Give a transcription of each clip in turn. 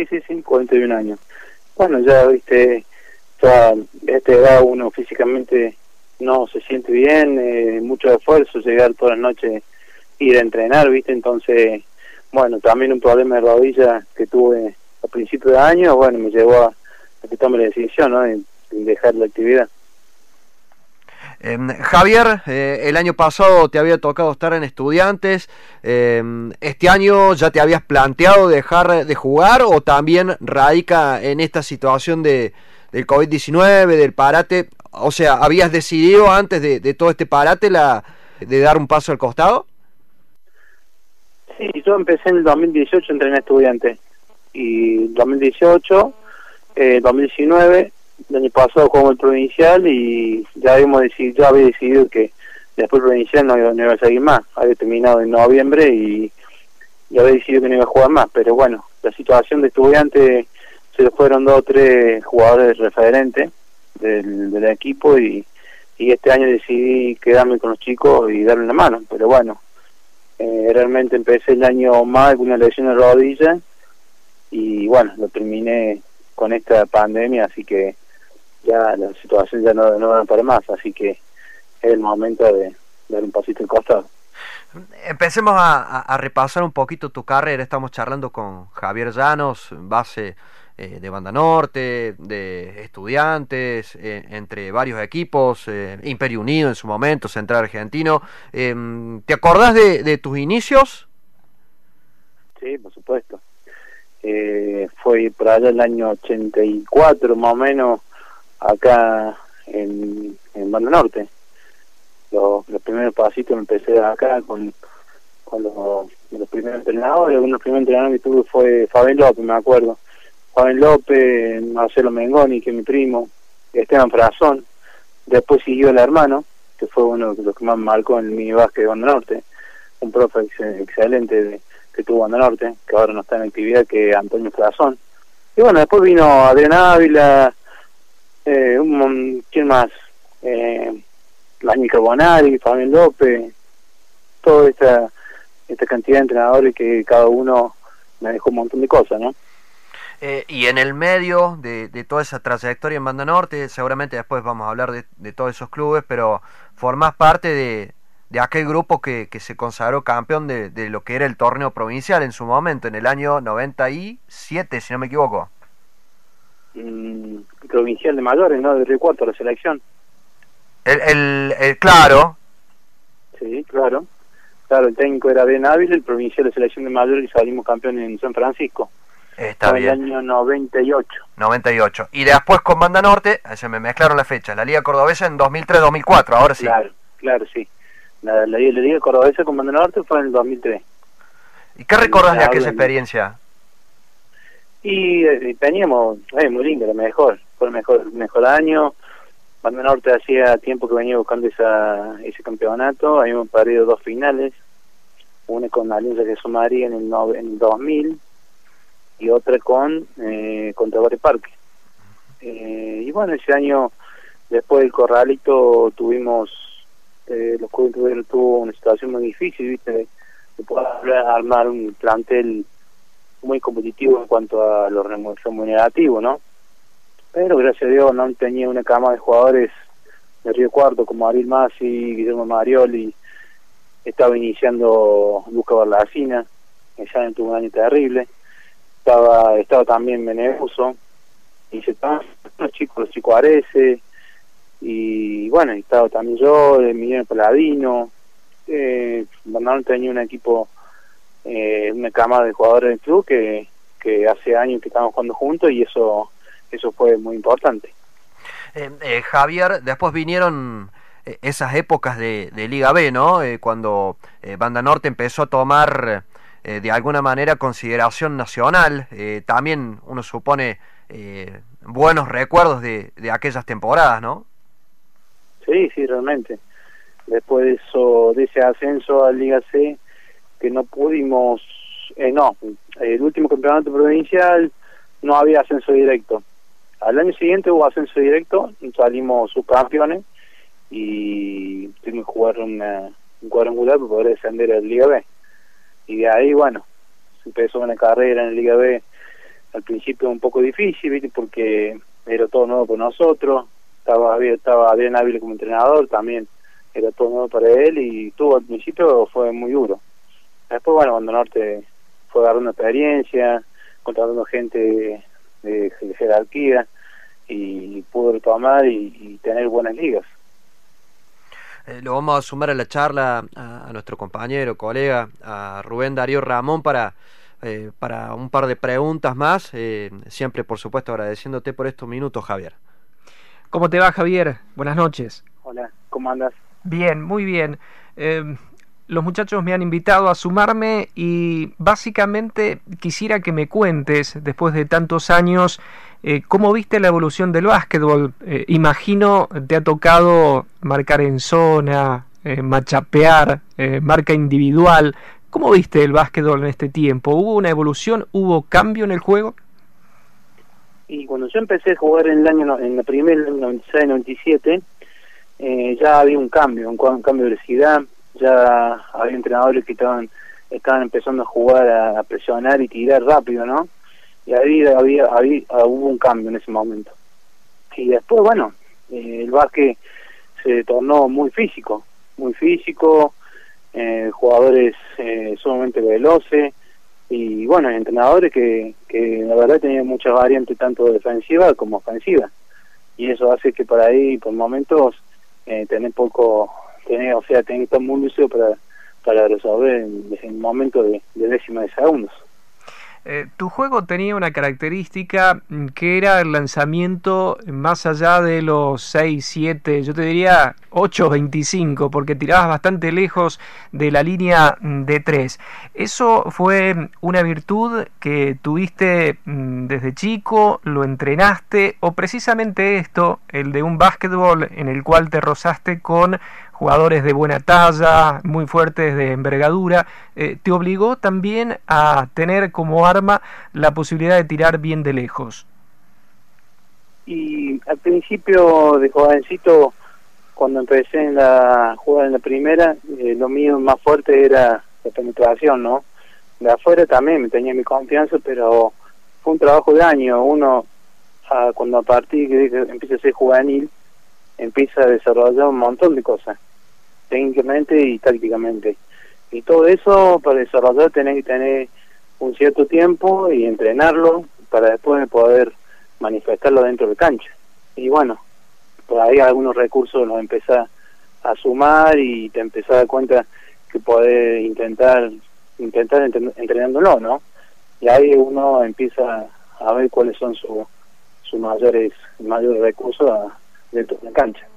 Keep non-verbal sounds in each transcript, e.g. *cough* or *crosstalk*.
Sí, sí, sí, 41 años. Bueno, ya, viste, ya esta edad uno físicamente no se siente bien, eh, mucho esfuerzo, llegar todas las noches, ir a entrenar, viste, entonces, bueno, también un problema de rodilla que tuve a principios de año, bueno, me llevó a, a que tome la decisión, ¿no? De, dejar la actividad. Em, Javier, eh, el año pasado te había tocado estar en estudiantes. Em, ¿Este año ya te habías planteado dejar de jugar o también radica en esta situación de, del COVID-19, del parate? O sea, ¿habías decidido antes de, todo este parate la, de dar un paso al costado? Sí, yo empecé en el 2018 a entrenar estudiantes. Y 2018, eh, 2019 el año pasado como el provincial y ya habíamos decidido, yo había decidido que después provincial no, no, iba a seguir más, había terminado en noviembre y ya había decidido que no iba a jugar más, pero bueno, la situación de estudiante se le fueron dos o tres jugadores referentes del, equipo y, este año decidí quedarme con los chicos y darle la mano, pero bueno, eh, realmente empecé el año más con una lesión de rodilla y bueno, lo terminé con esta pandemia, así que ya la situación ya no, no va para más, así que es el momento de dar un pasito al costado. Empecemos a, a, repasar un poquito tu carrera. Estamos charlando con Javier Llanos, base eh, de Banda Norte, de estudiantes, eh, entre varios equipos, eh, Imperio Unido en su momento, Central Argentino. Em, ¿Te acordás de, de, tus inicios? Sí, por supuesto. fue por allá el año 84 más o menos acá en, en Banda Norte. Los, los primeros pasitos me empecé acá con, con los, los primeros entrenadores. Uno de los primeros entrenadores que tuve fue Fabián López, me acuerdo. Fabián López, Marcelo Mengoni, que es mi primo, Esteban Frazón. Después siguió el hermano, que fue uno de los que más marcó en el mini básquet de Banda Norte. Un profe excelente de, que tuvo Banda Norte, que ahora no está en actividad, que Antonio Frazón. Y bueno, después vino Adrián Ávila, eh, un, ¿quién más? Eh, Dani Carbonari, Fabián López, toda esta, esta cantidad de entrenadores que cada uno me dejó un montón de cosas, ¿no? Eh, y en el medio de, de, toda esa trayectoria en Banda Norte, seguramente después vamos a hablar de, de todos esos clubes, pero formás parte de, de aquel grupo que, que, se consagró campeón de, de, lo que era el torneo provincial en su momento, en el año 97, si no me equivoco. Mm, provincial de mayores, ¿no? De Río Cuarto, la selección. El, el, el, claro. Sí, claro. Claro, el técnico era Ben Ávila, el provincial de selección de mayores y salimos campeones en San Francisco. Está bien. el año 98. 98. Y después con Banda Norte, se me mezclaron las fechas, la Liga Cordobesa en 2003-2004, ahora sí. Claro, claro, sí. La, la, la Liga Cordobesa con Banda Norte fue en el 2003. ¿Y qué recordás de aquella experiencia? Y eh, teníamos, eh, muy lindo, lo mejor, fue el mejor, mejor año. Banda Norte hacía tiempo que venía buscando esa, ese campeonato, habíamos perdido dos finales, una con Alianza Jesús María en el, no, en el 2000 y otra con eh, contra Barrio Parque. Eh, y bueno, ese año, después del corralito, tuvimos, eh, los clubes tuvieron, tuvo una situación muy difícil, ¿viste? De poder armar un plantel muy competitivo en cuanto a lo remunerativo, ¿no? Pero gracias a Dios no tenía una cama de jugadores de Río Cuarto como Ariel Masi, Guillermo Marioli, estaba iniciando Luca Barlacina, que ya tuvo un año terrible, estaba estaba también Benebuso, y se estaban los chicos, los chicos Arese, y bueno, estaba también yo, de Miguel Paladino, eh, Bernardo tenía un equipo eh, una cama de jugadores del club que, que hace años que estamos jugando juntos y eso eso fue muy importante. Eh, eh, Javier, después vinieron eh, esas épocas de, de, Liga B, ¿no? Eh, cuando Banda Norte empezó a tomar de alguna manera consideración nacional, también uno supone buenos recuerdos de, de aquellas temporadas, ¿no? Sí, sí, realmente. Después de eso, de ese ascenso a Liga C, que no pudimos, eh, no, el último campeonato provincial no había ascenso directo. Al año siguiente hubo ascenso directo, salimos subcampeones y tuvimos que jugar una, un cuadrangular para poder descender a la Liga B. Y de ahí, bueno, empezó una carrera en la Liga B al principio un poco difícil, ¿viste? porque era todo nuevo para nosotros, estaba, estaba bien hábil como entrenador, también era todo nuevo para él y tuvo al principio fue muy duro. Después, bueno, cuando Norte fue agarrando experiencia, contratando gente de, jerarquía y pudo retomar y, tener buenas ligas. Eh, lo vamos a sumar a la charla a, nuestro compañero, colega, a Rubén Darío Ramón para, eh, para un par de preguntas más. Eh, siempre, por supuesto, agradeciéndote por estos minutos, Javier. ¿Cómo te va, Javier? Buenas noches. Hola, ¿cómo andas? Bien, muy bien. Eh, los muchachos me han invitado a sumarme y básicamente quisiera que me cuentes, después de tantos años, eh, cómo viste la evolución del básquetbol. Eh, imagino te ha tocado marcar en zona, machapear, marca individual. ¿Cómo viste el básquetbol en este tiempo? ¿Hubo una evolución? ¿Hubo cambio en el juego? Y cuando yo empecé a jugar en el año, en la primera, 96-97, eh, ya había un cambio, un, cambio de velocidad, ya había entrenadores que estaban estaban empezando a jugar a, presionar y tirar rápido, ¿no? Y ahí había, había, hubo un cambio en ese momento. Y después, bueno, eh, el básquet se tornó muy físico, muy físico, eh, jugadores eh, sumamente veloces y bueno, entrenadores que, que la verdad tenían muchas variantes tanto defensiva como ofensiva y eso hace que por ahí por momentos eh, tener poco, o sea, tener que estar muy lúcido para, para resolver en, el momento de, de décima de segundos. Eh, tu juego tenía una característica mm, que era el lanzamiento más allá de los 6, 7, yo te diría 8, 25, porque tirabas bastante lejos de la línea mm, de 3. ¿Eso fue una virtud que tuviste mm, desde chico, lo entrenaste, o precisamente esto, el de un básquetbol en el cual te rozaste con jugadores de buena talla, muy fuertes de envergadura, eh, te obligó también a tener como arma la posibilidad de tirar bien de lejos. Y al principio de jovencito, cuando empecé en la jugar en la primera, eh, lo mío más fuerte era la penetración, ¿no? De afuera también me tenía mi confianza, pero fue un trabajo de año. Uno, ah, cuando a partir que empieza a ser juvenil, empieza a desarrollar un montón de cosas técnicamente y tácticamente. Y todo eso para desarrollar tenés que tener un cierto tiempo y entrenarlo para después poder manifestarlo dentro de cancha. Y bueno, por ahí algunos recursos los empezás a sumar y te empezás a dar cuenta que podés intentar intentar entrenándolo, ¿no? Y ahí uno empieza a ver cuáles son sus mayores mayores recursos dentro de la cancha.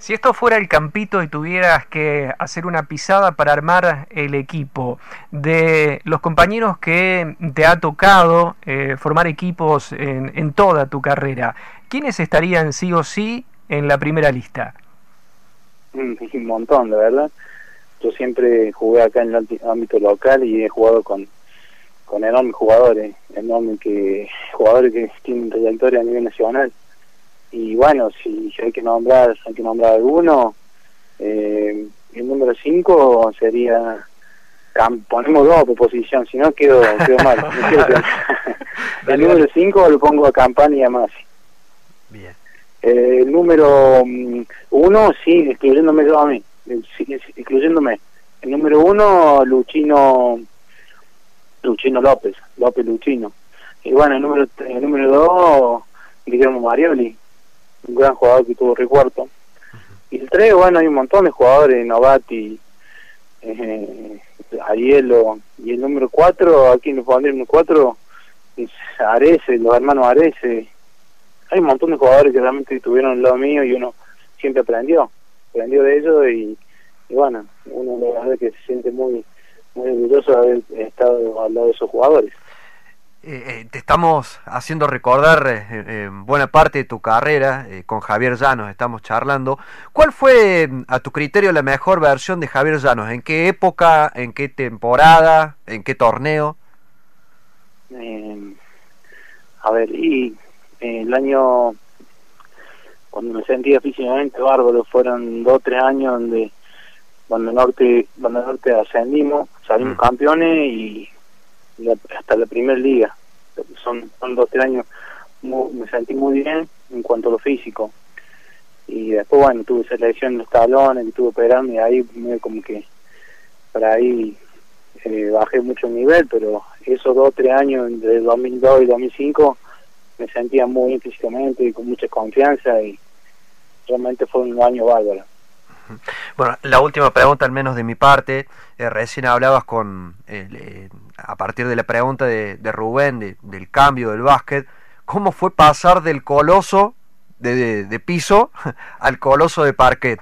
Si esto fuera el campito y tuvieras que hacer una pisada para armar el equipo, de los compañeros que te ha tocado eh, formar equipos en, en toda tu carrera, ¿quiénes estarían sí o sí en la primera lista? Mm, un montón, de verdad. Yo siempre jugué acá en el ámbito local y he jugado con, con enormes jugadores, enormes que, jugadores que tienen trayectoria a nivel nacional y bueno, si, hay que nombrar, hay que nombrar alguno, eh, el número 5 sería, ponemos dos por posición, si no quedo, quedo mal. *laughs* *laughs* el número 5 lo pongo a Campani y a Masi. Bien. Eh, el número 1, mm, sí, excluyéndome yo a mí, excluyéndome. El número 1, Luchino, Luchino López, López Luchino. Y bueno, el número el número 2, Guillermo Marioli un gran jugador que tuvo Ricuarto. Y el 3, bueno, hay un montón de jugadores, Novati, eh, Arielo, y el número 4, aquí nos pondría el número 4, es Arese, los hermanos Arese. Hay un montón de jugadores que realmente estuvieron al lado mío y uno siempre aprendió, aprendió de ellos y, bueno, uno la verdad que se siente muy, muy orgulloso de haber estado al lado de esos jugadores. Eh, eh, te estamos haciendo recordar eh, buena parte de tu carrera, con Javier Llanos estamos charlando. ¿Cuál fue, a tu criterio, la mejor versión de Javier Llanos? ¿En qué época, en qué temporada, en qué torneo? a ver, y el año, cuando me sentía físicamente bárbaro, fueron dos o tres años donde cuando Norte, cuando Norte ascendimos, salimos mm. campeones y hasta la primera liga, son, son dos, tres años, me sentí muy bien en cuanto a lo físico. Y después, bueno, tuve esa lesión en los talones, y tuve operarme y ahí me como que, para ahí eh, bajé mucho el nivel, pero esos dos, tres años, entre 2002 y 2005, me sentía muy bien físicamente y con mucha confianza y realmente fue un año bárbaro. Bueno, la última pregunta, al menos de mi parte, eh, recién hablabas con, eh, a partir de la pregunta de, Rubén, del cambio del básquet, ¿cómo fue pasar del coloso de, de, piso *laughs* al coloso de parquet?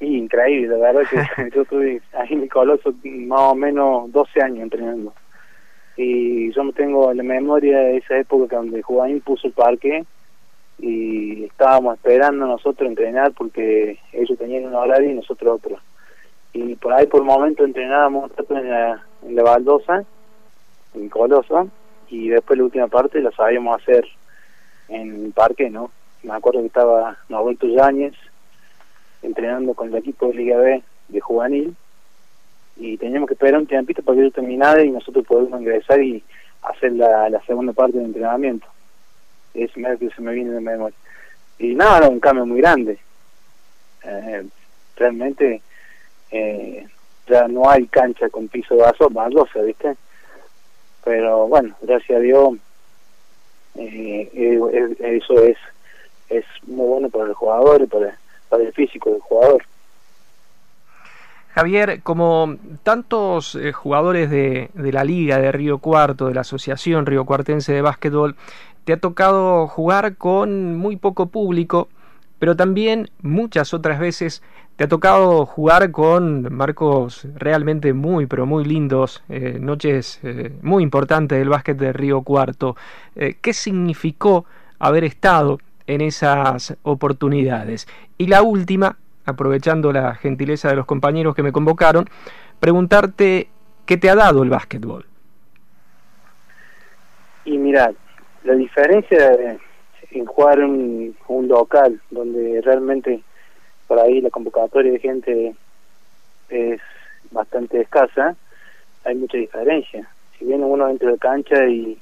increíble, la verdad que *laughs* yo estuve ahí en el coloso más o menos 12 años entrenando. Y yo me tengo la memoria de esa época donde Juan puso el parque y estábamos esperando nosotros entrenar porque ellos tenían un horario y nosotros otro. Y por ahí por momento entrenábamos en la, en la baldosa, en Coloso, y después la última parte la sabíamos hacer en el parque, ¿no? Me acuerdo que estaba Norberto Yáñez entrenando con el equipo de Liga B de juvenil y teníamos que esperar un tiempito para que ellos terminara y nosotros podamos ingresar y hacer la, la segunda parte del entrenamiento es medio que se me viene de memoria. Y nada, era un cambio muy grande. Eh, realmente no hay cancha con piso de vaso, baldosa, ¿viste? Pero bueno, gracias a Dios, eh, eh, eso es es muy bueno para el jugador y para, para el físico del jugador. Javier, como tantos jugadores de, de, la Liga de Río Cuarto, de la Asociación Río Cuartense de Básquetbol, te ha tocado jugar con muy poco público, pero también muchas otras veces te ha tocado jugar con marcos realmente muy, pero muy lindos, eh, noches eh, muy importantes del básquet de Río Cuarto. Eh, ¿Qué significó haber estado en esas oportunidades? Y la última, aprovechando la gentileza de los compañeros que me convocaron, preguntarte qué te ha dado el básquetbol. Y mirad, la diferencia en jugar un, un local realmente por ahí la convocatoria de gente es bastante escasa, hay mucha diferencia. Si viene uno dentro de cancha y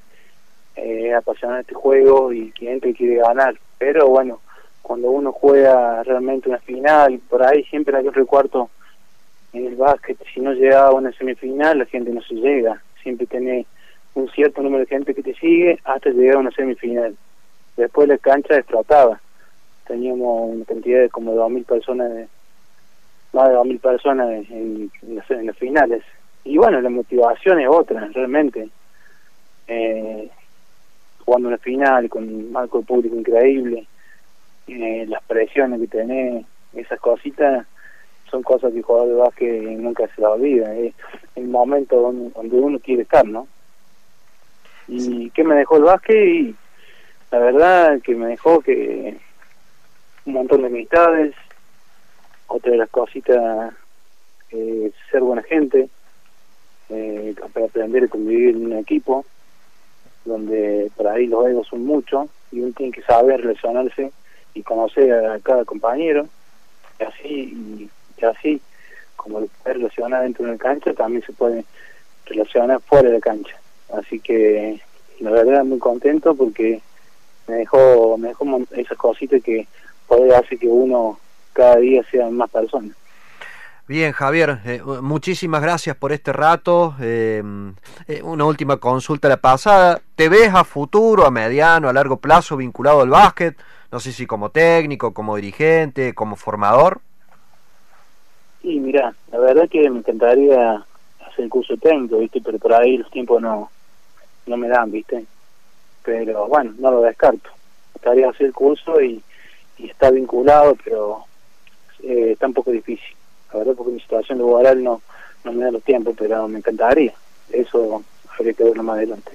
eh, apasiona este juego y gente quiere ganar, pero bueno, cuando uno juega realmente una final, por ahí siempre hay otro cuarto en el básquet, si no llega a una semifinal, la gente no se llega, siempre tiene un cierto número de gente que te sigue hasta llegar a una semifinal. Después la cancha explotaba. Teníamos una cantidad de como 2.000 personas, más de 2.000 personas en, las, finales. Y bueno, la motivación es otra, realmente. Eh, jugando una final con un marco de público increíble, eh, las presiones que tenés, esas cositas son cosas que el jugador de básquet nunca se la olvida. Es el momento donde, donde uno quiere estar, ¿no? y qué me dejó el básquet y la verdad que me dejó que un montón de amistades. Otra de las cositas eh, ser buena gente eh, para aprender a convivir en un equipo donde por ahí los egos son muchos y uno tiene que saber relacionarse y conocer a cada compañero. Y así y, así como lo puede relacionar dentro de la cancha también se puede relacionar fuera de la cancha. Así que la verdad muy contento porque me dejó, me dejó esas cositas que puede hacer que uno cada día sea más persona. Bien, Javier, eh, muchísimas gracias por este rato. Eh, eh, una última consulta la pasada. ¿Te ves a futuro, a mediano, a largo plazo vinculado al básquet? No sé si como técnico, como dirigente, como formador. Sí, mira, la verdad que me encantaría hacer el curso técnico, ¿viste? pero por ahí los tiempos no, no me dan, ¿viste? Pero bueno, no lo descarto. Estaría hacer el curso y, y está vinculado, pero eh, está un poco difícil. La verdad, porque mi situación laboral no, no me da los tiempos, pero me encantaría. Eso habría que verlo más adelante.